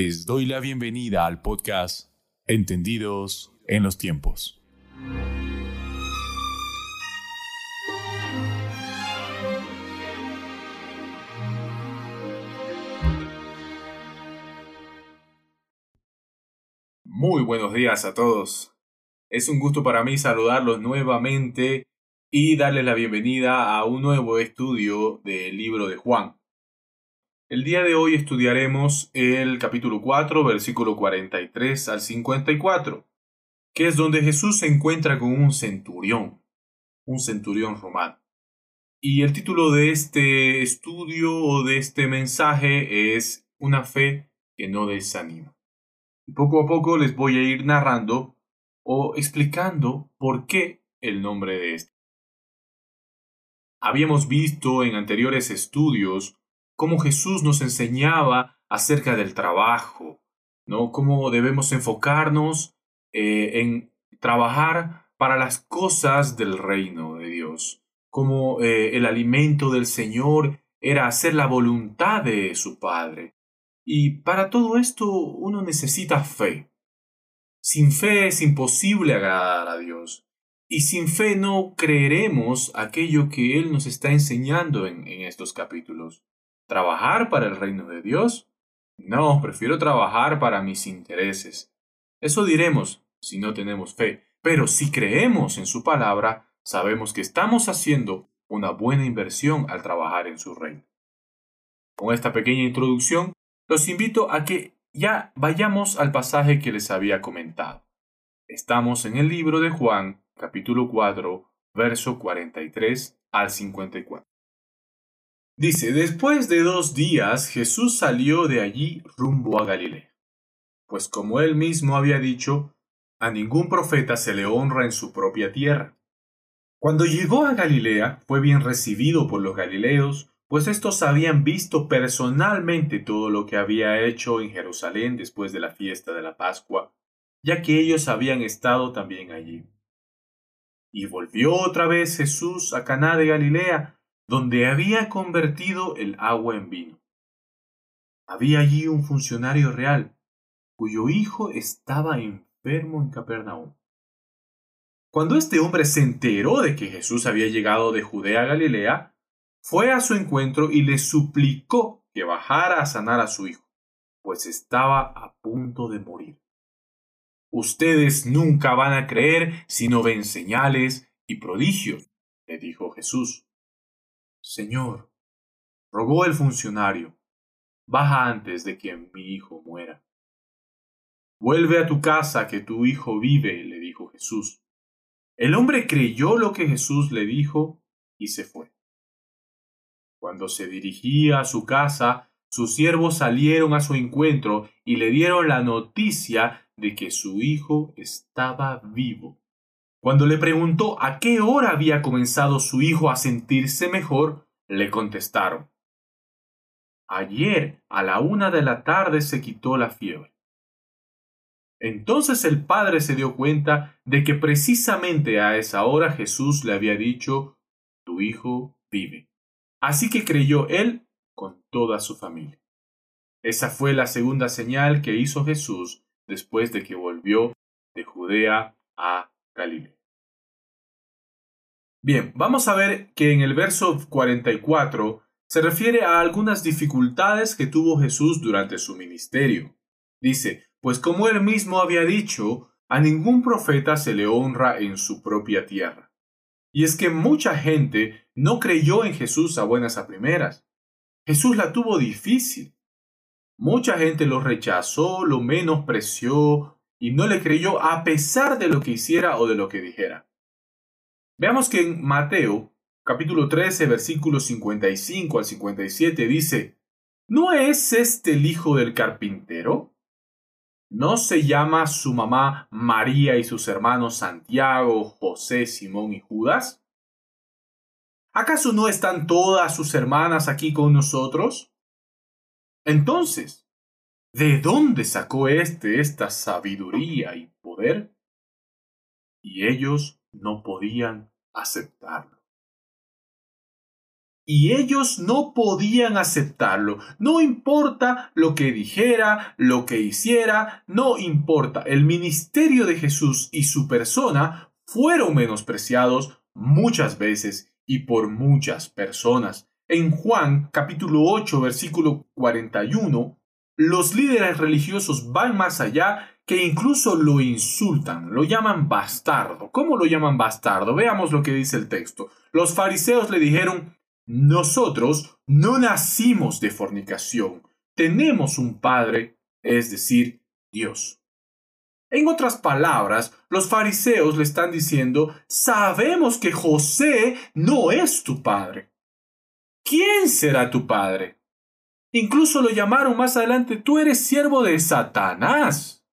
Les doy la bienvenida al podcast Entendidos en los tiempos. Muy buenos días a todos. Es un gusto para mí saludarlos nuevamente y darles la bienvenida a un nuevo estudio del libro de Juan. El día de hoy estudiaremos el capítulo 4, versículo 43 al 54, que es donde Jesús se encuentra con un centurión, un centurión romano. Y el título de este estudio o de este mensaje es Una fe que no desanima. Y poco a poco les voy a ir narrando o explicando por qué el nombre de este. Habíamos visto en anteriores estudios cómo Jesús nos enseñaba acerca del trabajo, ¿no? Cómo debemos enfocarnos eh, en trabajar para las cosas del reino de Dios, cómo eh, el alimento del Señor era hacer la voluntad de su Padre. Y para todo esto uno necesita fe. Sin fe es imposible agradar a Dios. Y sin fe no creeremos aquello que Él nos está enseñando en estos capítulos. ¿Trabajar para el reino de Dios? No, prefiero trabajar para mis intereses. Eso diremos si no tenemos fe, pero si creemos en su palabra, sabemos que estamos haciendo una buena inversión al trabajar en su reino. Con esta pequeña introducción, los invito a que ya vayamos al pasaje que les había comentado. Estamos en el libro de Juan, capítulo 4, verso 43 al 54. Dice, después de dos días Jesús salió de allí rumbo a Galilea. Pues como él mismo había dicho, a ningún profeta se le honra en su propia tierra. Cuando llegó a Galilea fue bien recibido por los galileos, pues estos habían visto personalmente todo lo que había hecho en Jerusalén después de la fiesta de la Pascua, ya que ellos habían estado también allí. Y volvió otra vez Jesús a Caná de Galilea, donde había convertido el agua en vino. Había allí un funcionario real, cuyo hijo estaba enfermo en Capernaum. Cuando este hombre se enteró de que Jesús había llegado de Judea a Galilea, fue a su encuentro y le suplicó que bajara a sanar a su hijo, pues estaba a punto de morir. Ustedes nunca van a creer si no ven señales y prodigios, le dijo Jesús. Señor, rogó el funcionario, baja antes de que mi hijo muera. Vuelve a tu casa que tu hijo vive, le dijo Jesús. El hombre creyó lo que Jesús le dijo y se fue. Cuando se dirigía a su casa, sus siervos salieron a su encuentro y le dieron la noticia de que su hijo estaba vivo. Cuando le preguntó a qué hora había comenzado su hijo a sentirse mejor, le contestaron, Ayer a la una de la tarde se quitó la fiebre. Entonces el padre se dio cuenta de que precisamente a esa hora Jesús le había dicho, Tu hijo vive. Así que creyó él con toda su familia. Esa fue la segunda señal que hizo Jesús después de que volvió de Judea a Galilea. Bien, vamos a ver que en el verso 44 se refiere a algunas dificultades que tuvo Jesús durante su ministerio. Dice, pues como él mismo había dicho, a ningún profeta se le honra en su propia tierra. Y es que mucha gente no creyó en Jesús a buenas a primeras. Jesús la tuvo difícil. Mucha gente lo rechazó, lo menospreció y no le creyó a pesar de lo que hiciera o de lo que dijera. Veamos que en Mateo, capítulo 13, versículos 55 al 57 dice, ¿No es este el hijo del carpintero? ¿No se llama su mamá María y sus hermanos Santiago, José, Simón y Judas? ¿Acaso no están todas sus hermanas aquí con nosotros? Entonces, ¿de dónde sacó éste esta sabiduría y poder? Y ellos no podían aceptarlo. y ellos no podían aceptarlo. No importa lo que dijera, lo que hiciera, no importa. El ministerio de Jesús y su persona fueron menospreciados muchas veces y por muchas personas. En Juan capítulo 8 versículo 41, los líderes religiosos van más allá que incluso lo insultan, lo llaman bastardo. ¿Cómo lo llaman bastardo? Veamos lo que dice el texto. Los fariseos le dijeron, nosotros no nacimos de fornicación, tenemos un Padre, es decir, Dios. En otras palabras, los fariseos le están diciendo, sabemos que José no es tu padre. ¿Quién será tu padre? Incluso lo llamaron más adelante, tú eres siervo de Satanás.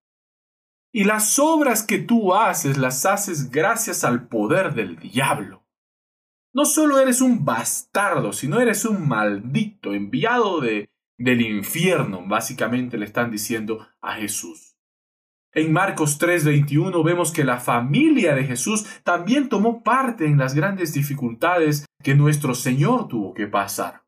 Y las obras que tú haces las haces gracias al poder del diablo. No solo eres un bastardo, sino eres un maldito enviado de, del infierno, básicamente le están diciendo a Jesús. En Marcos 3:21 vemos que la familia de Jesús también tomó parte en las grandes dificultades que nuestro Señor tuvo que pasar.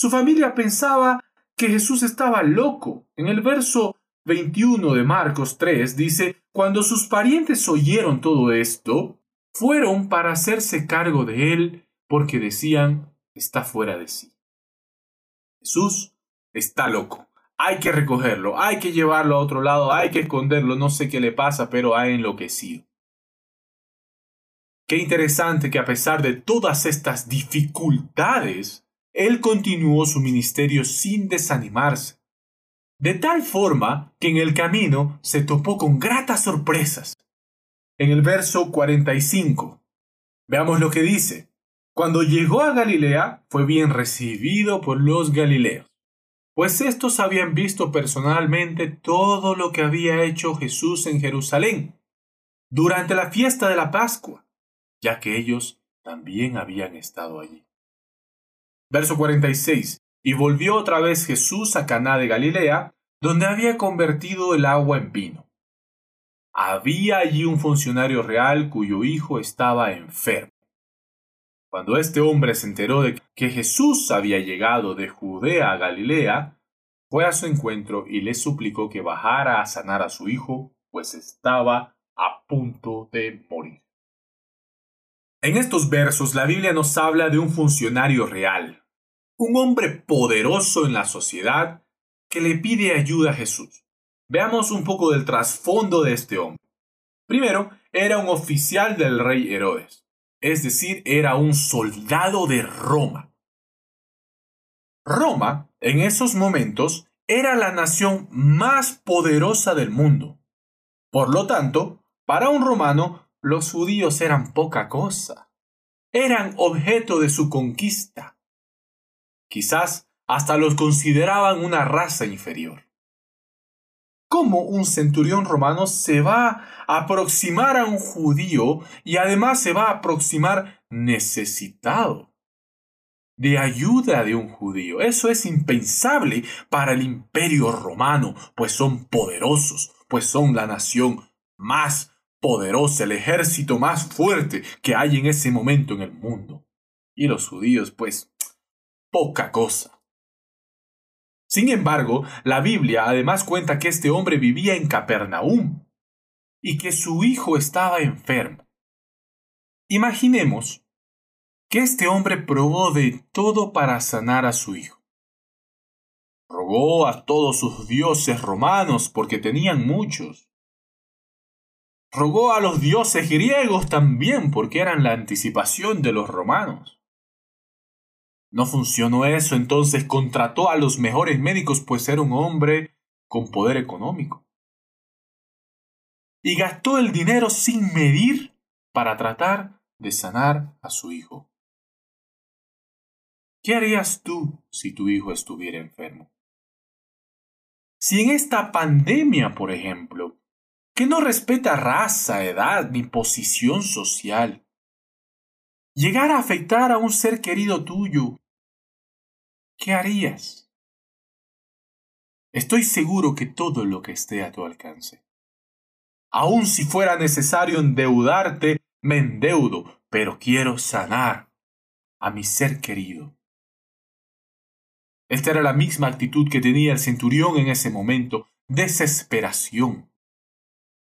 Su familia pensaba que Jesús estaba loco. En el verso 21 de Marcos 3 dice, Cuando sus parientes oyeron todo esto, fueron para hacerse cargo de él porque decían, está fuera de sí. Jesús está loco. Hay que recogerlo, hay que llevarlo a otro lado, hay que esconderlo, no sé qué le pasa, pero ha enloquecido. Qué interesante que a pesar de todas estas dificultades, él continuó su ministerio sin desanimarse. De tal forma que en el camino se topó con gratas sorpresas en el verso 45. Veamos lo que dice. Cuando llegó a Galilea, fue bien recibido por los galileos, pues estos habían visto personalmente todo lo que había hecho Jesús en Jerusalén durante la fiesta de la Pascua, ya que ellos también habían estado allí. Verso 46. Y volvió otra vez Jesús a Caná de Galilea, donde había convertido el agua en vino. Había allí un funcionario real cuyo hijo estaba enfermo. Cuando este hombre se enteró de que Jesús había llegado de Judea a Galilea, fue a su encuentro y le suplicó que bajara a sanar a su hijo, pues estaba a punto de morir. En estos versos la Biblia nos habla de un funcionario real, un hombre poderoso en la sociedad que le pide ayuda a Jesús. Veamos un poco del trasfondo de este hombre. Primero, era un oficial del rey Herodes, es decir, era un soldado de Roma. Roma, en esos momentos, era la nación más poderosa del mundo. Por lo tanto, para un romano, los judíos eran poca cosa. Eran objeto de su conquista. Quizás hasta los consideraban una raza inferior cómo un centurión romano se va a aproximar a un judío y además se va a aproximar necesitado de ayuda de un judío. Eso es impensable para el imperio romano, pues son poderosos, pues son la nación más poderosa, el ejército más fuerte que hay en ese momento en el mundo. Y los judíos, pues, poca cosa. Sin embargo, la Biblia además cuenta que este hombre vivía en Capernaum y que su hijo estaba enfermo. Imaginemos que este hombre probó de todo para sanar a su hijo. Rogó a todos sus dioses romanos porque tenían muchos. Rogó a los dioses griegos también porque eran la anticipación de los romanos. No funcionó eso, entonces contrató a los mejores médicos, pues era un hombre con poder económico. Y gastó el dinero sin medir para tratar de sanar a su hijo. ¿Qué harías tú si tu hijo estuviera enfermo? Si en esta pandemia, por ejemplo, que no respeta raza, edad ni posición social, llegara a afectar a un ser querido tuyo, ¿qué harías? Estoy seguro que todo lo que esté a tu alcance. Aun si fuera necesario endeudarte, me endeudo, pero quiero sanar. a mi ser querido. Esta era la misma actitud que tenía el centurión en ese momento, desesperación,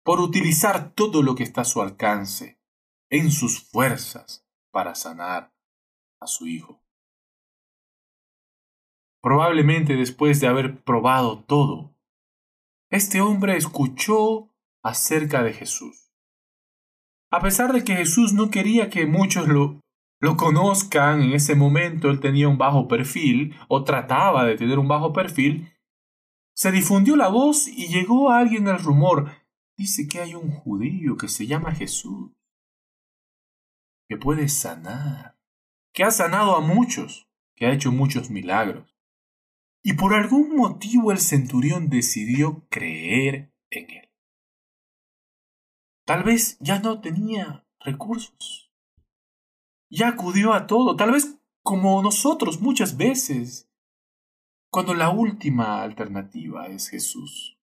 por utilizar todo lo que está a su alcance, en sus fuerzas, para sanar a su hijo. Probablemente después de haber probado todo, este hombre escuchó acerca de Jesús. A pesar de que Jesús no quería que muchos lo, lo conozcan en ese momento, él tenía un bajo perfil o trataba de tener un bajo perfil, se difundió la voz y llegó a alguien el rumor. Dice que hay un judío que se llama Jesús, que puede sanar, que ha sanado a muchos, que ha hecho muchos milagros. Y por algún motivo el centurión decidió creer en él. Tal vez ya no tenía recursos. Ya acudió a todo, tal vez como nosotros muchas veces, cuando la última alternativa es Jesús.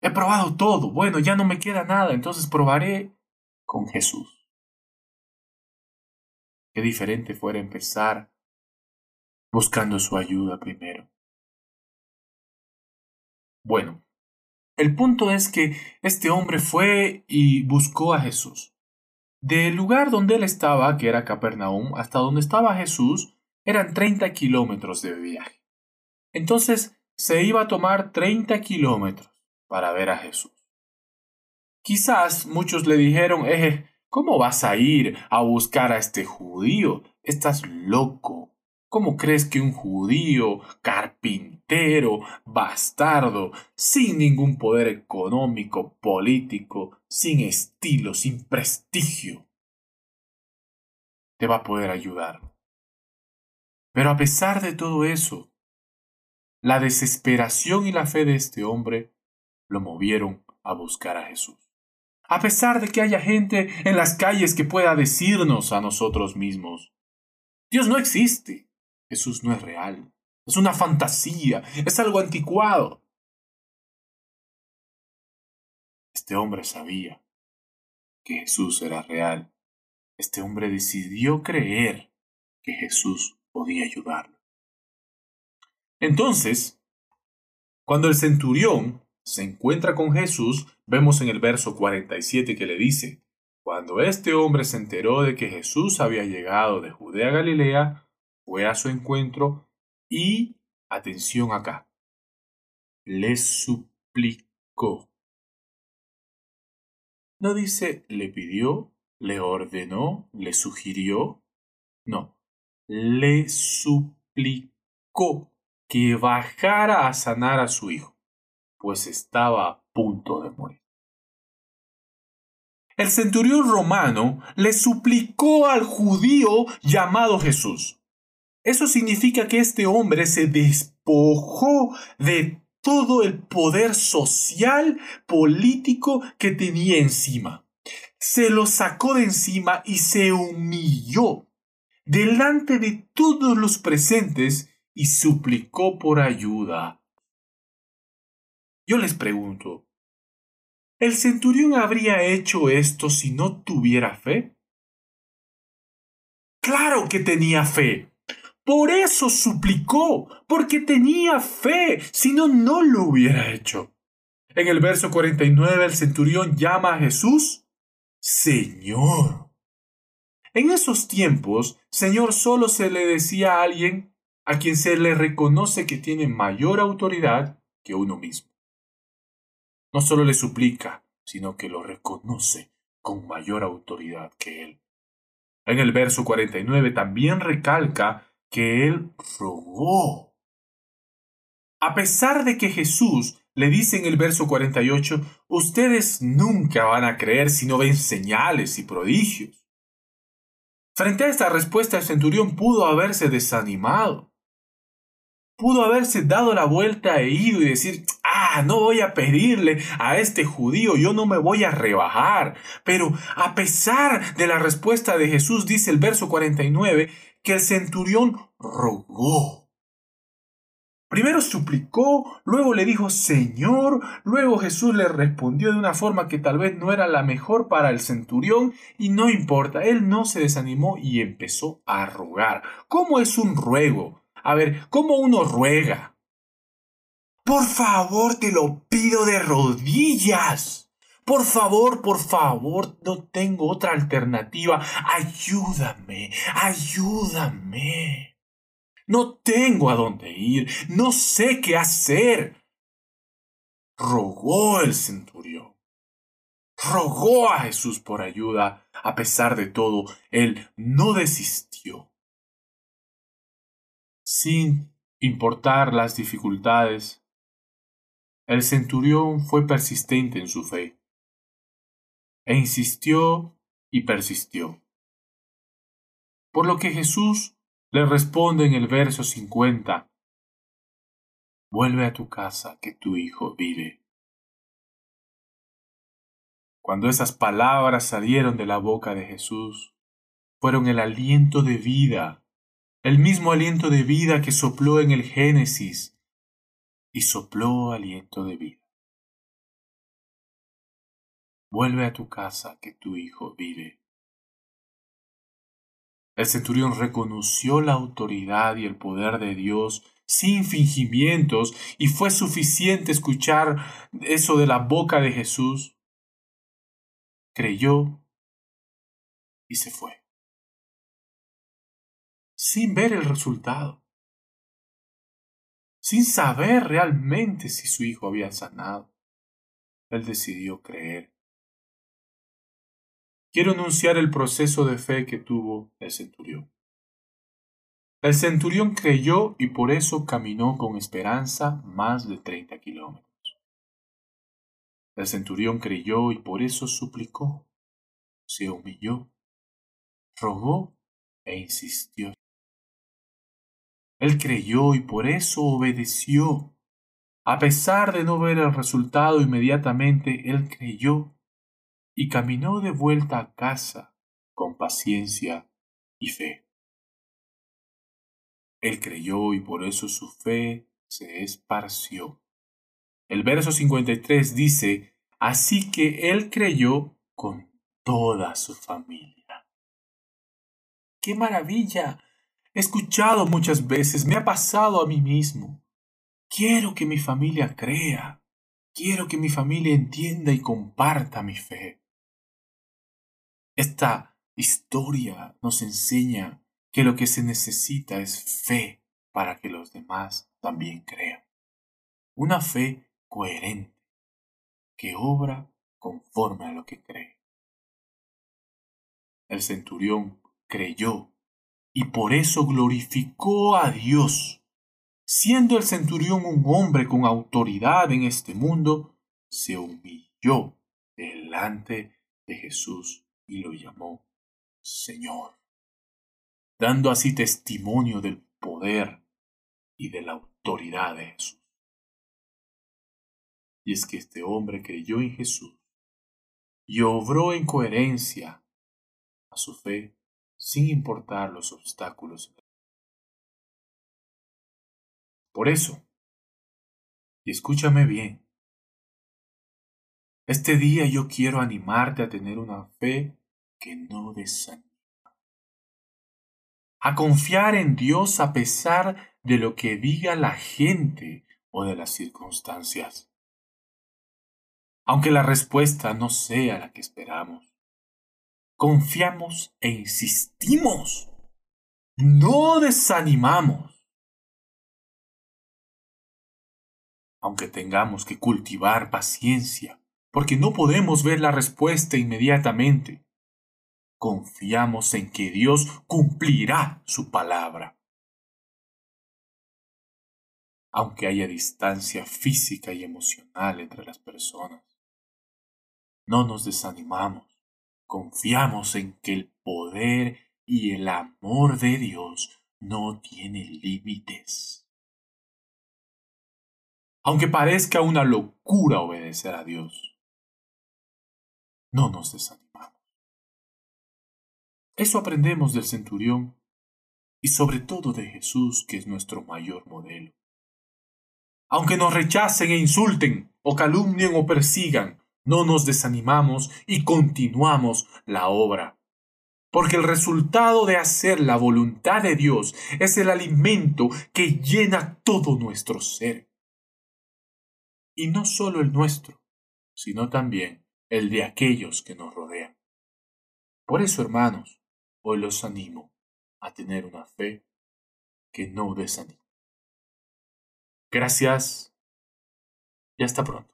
He probado todo, bueno, ya no me queda nada, entonces probaré con Jesús. Qué diferente fuera empezar buscando su ayuda primero. Bueno, el punto es que este hombre fue y buscó a Jesús. Del lugar donde él estaba, que era Capernaum, hasta donde estaba Jesús, eran 30 kilómetros de viaje. Entonces se iba a tomar 30 kilómetros para ver a Jesús. Quizás muchos le dijeron, eh, ¿cómo vas a ir a buscar a este judío? Estás loco. ¿Cómo crees que un judío, carpintero, bastardo, sin ningún poder económico, político, sin estilo, sin prestigio, te va a poder ayudar? Pero a pesar de todo eso, la desesperación y la fe de este hombre lo movieron a buscar a Jesús. A pesar de que haya gente en las calles que pueda decirnos a nosotros mismos, Dios no existe. Jesús no es real. Es una fantasía, es algo anticuado. Este hombre sabía que Jesús era real. Este hombre decidió creer que Jesús podía ayudarlo. Entonces, cuando el centurión se encuentra con Jesús, vemos en el verso 47 que le dice, Cuando este hombre se enteró de que Jesús había llegado de Judea a Galilea, fue a su encuentro y, atención acá, le suplicó. No dice le pidió, le ordenó, le sugirió. No, le suplicó que bajara a sanar a su hijo, pues estaba a punto de morir. El centurión romano le suplicó al judío llamado Jesús eso significa que este hombre se despojó de todo el poder social, político que tenía encima. Se lo sacó de encima y se humilló delante de todos los presentes y suplicó por ayuda. Yo les pregunto, ¿el centurión habría hecho esto si no tuviera fe? Claro que tenía fe. Por eso suplicó, porque tenía fe, si no, no lo hubiera hecho. En el verso 49 el centurión llama a Jesús Señor. En esos tiempos, Señor solo se le decía a alguien a quien se le reconoce que tiene mayor autoridad que uno mismo. No solo le suplica, sino que lo reconoce con mayor autoridad que él. En el verso 49 también recalca que él rogó. A pesar de que Jesús le dice en el verso 48, ustedes nunca van a creer si no ven señales y prodigios. Frente a esta respuesta el centurión pudo haberse desanimado. Pudo haberse dado la vuelta e ido y decir, ah, no voy a pedirle a este judío, yo no me voy a rebajar. Pero a pesar de la respuesta de Jesús, dice el verso 49, que el centurión rogó. Primero suplicó, luego le dijo Señor, luego Jesús le respondió de una forma que tal vez no era la mejor para el centurión y no importa, él no se desanimó y empezó a rogar. ¿Cómo es un ruego? A ver, ¿cómo uno ruega? Por favor, te lo pido de rodillas. Por favor, por favor, no tengo otra alternativa. Ayúdame, ayúdame. No tengo a dónde ir, no sé qué hacer. Rogó el centurión. Rogó a Jesús por ayuda. A pesar de todo, él no desistió. Sin importar las dificultades, el centurión fue persistente en su fe. E insistió y persistió. Por lo que Jesús le responde en el verso 50, Vuelve a tu casa, que tu hijo vive. Cuando esas palabras salieron de la boca de Jesús, fueron el aliento de vida, el mismo aliento de vida que sopló en el Génesis, y sopló aliento de vida. Vuelve a tu casa, que tu hijo vive. El centurión reconoció la autoridad y el poder de Dios sin fingimientos y fue suficiente escuchar eso de la boca de Jesús. Creyó y se fue. Sin ver el resultado. Sin saber realmente si su hijo había sanado. Él decidió creer quiero anunciar el proceso de fe que tuvo el centurión. El centurión creyó y por eso caminó con esperanza más de treinta kilómetros. El centurión creyó y por eso suplicó, se humilló, rogó e insistió. Él creyó y por eso obedeció. A pesar de no ver el resultado inmediatamente, él creyó y caminó de vuelta a casa con paciencia y fe. Él creyó y por eso su fe se esparció. El verso 53 dice, así que él creyó con toda su familia. ¡Qué maravilla! He escuchado muchas veces, me ha pasado a mí mismo. Quiero que mi familia crea, quiero que mi familia entienda y comparta mi fe. Esta historia nos enseña que lo que se necesita es fe para que los demás también crean. Una fe coherente, que obra conforme a lo que cree. El centurión creyó y por eso glorificó a Dios. Siendo el centurión un hombre con autoridad en este mundo, se humilló delante de Jesús y lo llamó Señor, dando así testimonio del poder y de la autoridad de Jesús. Y es que este hombre creyó en Jesús y obró en coherencia a su fe sin importar los obstáculos. Por eso, y escúchame bien, este día yo quiero animarte a tener una fe que no desanima. A confiar en Dios a pesar de lo que diga la gente o de las circunstancias. Aunque la respuesta no sea la que esperamos. Confiamos e insistimos. No desanimamos. Aunque tengamos que cultivar paciencia porque no podemos ver la respuesta inmediatamente. Confiamos en que Dios cumplirá su palabra. Aunque haya distancia física y emocional entre las personas, no nos desanimamos. Confiamos en que el poder y el amor de Dios no tienen límites. Aunque parezca una locura obedecer a Dios, no nos desanimamos. Eso aprendemos del centurión y sobre todo de Jesús, que es nuestro mayor modelo. aunque nos rechacen e insulten, o calumnien o persigan, no nos desanimamos y continuamos la obra. Porque el resultado de hacer la voluntad de Dios es el alimento que llena todo nuestro ser. Y no solo el nuestro, sino también el de aquellos que nos rodean. Por eso, hermanos, hoy los animo a tener una fe que no desanima. Gracias y hasta pronto.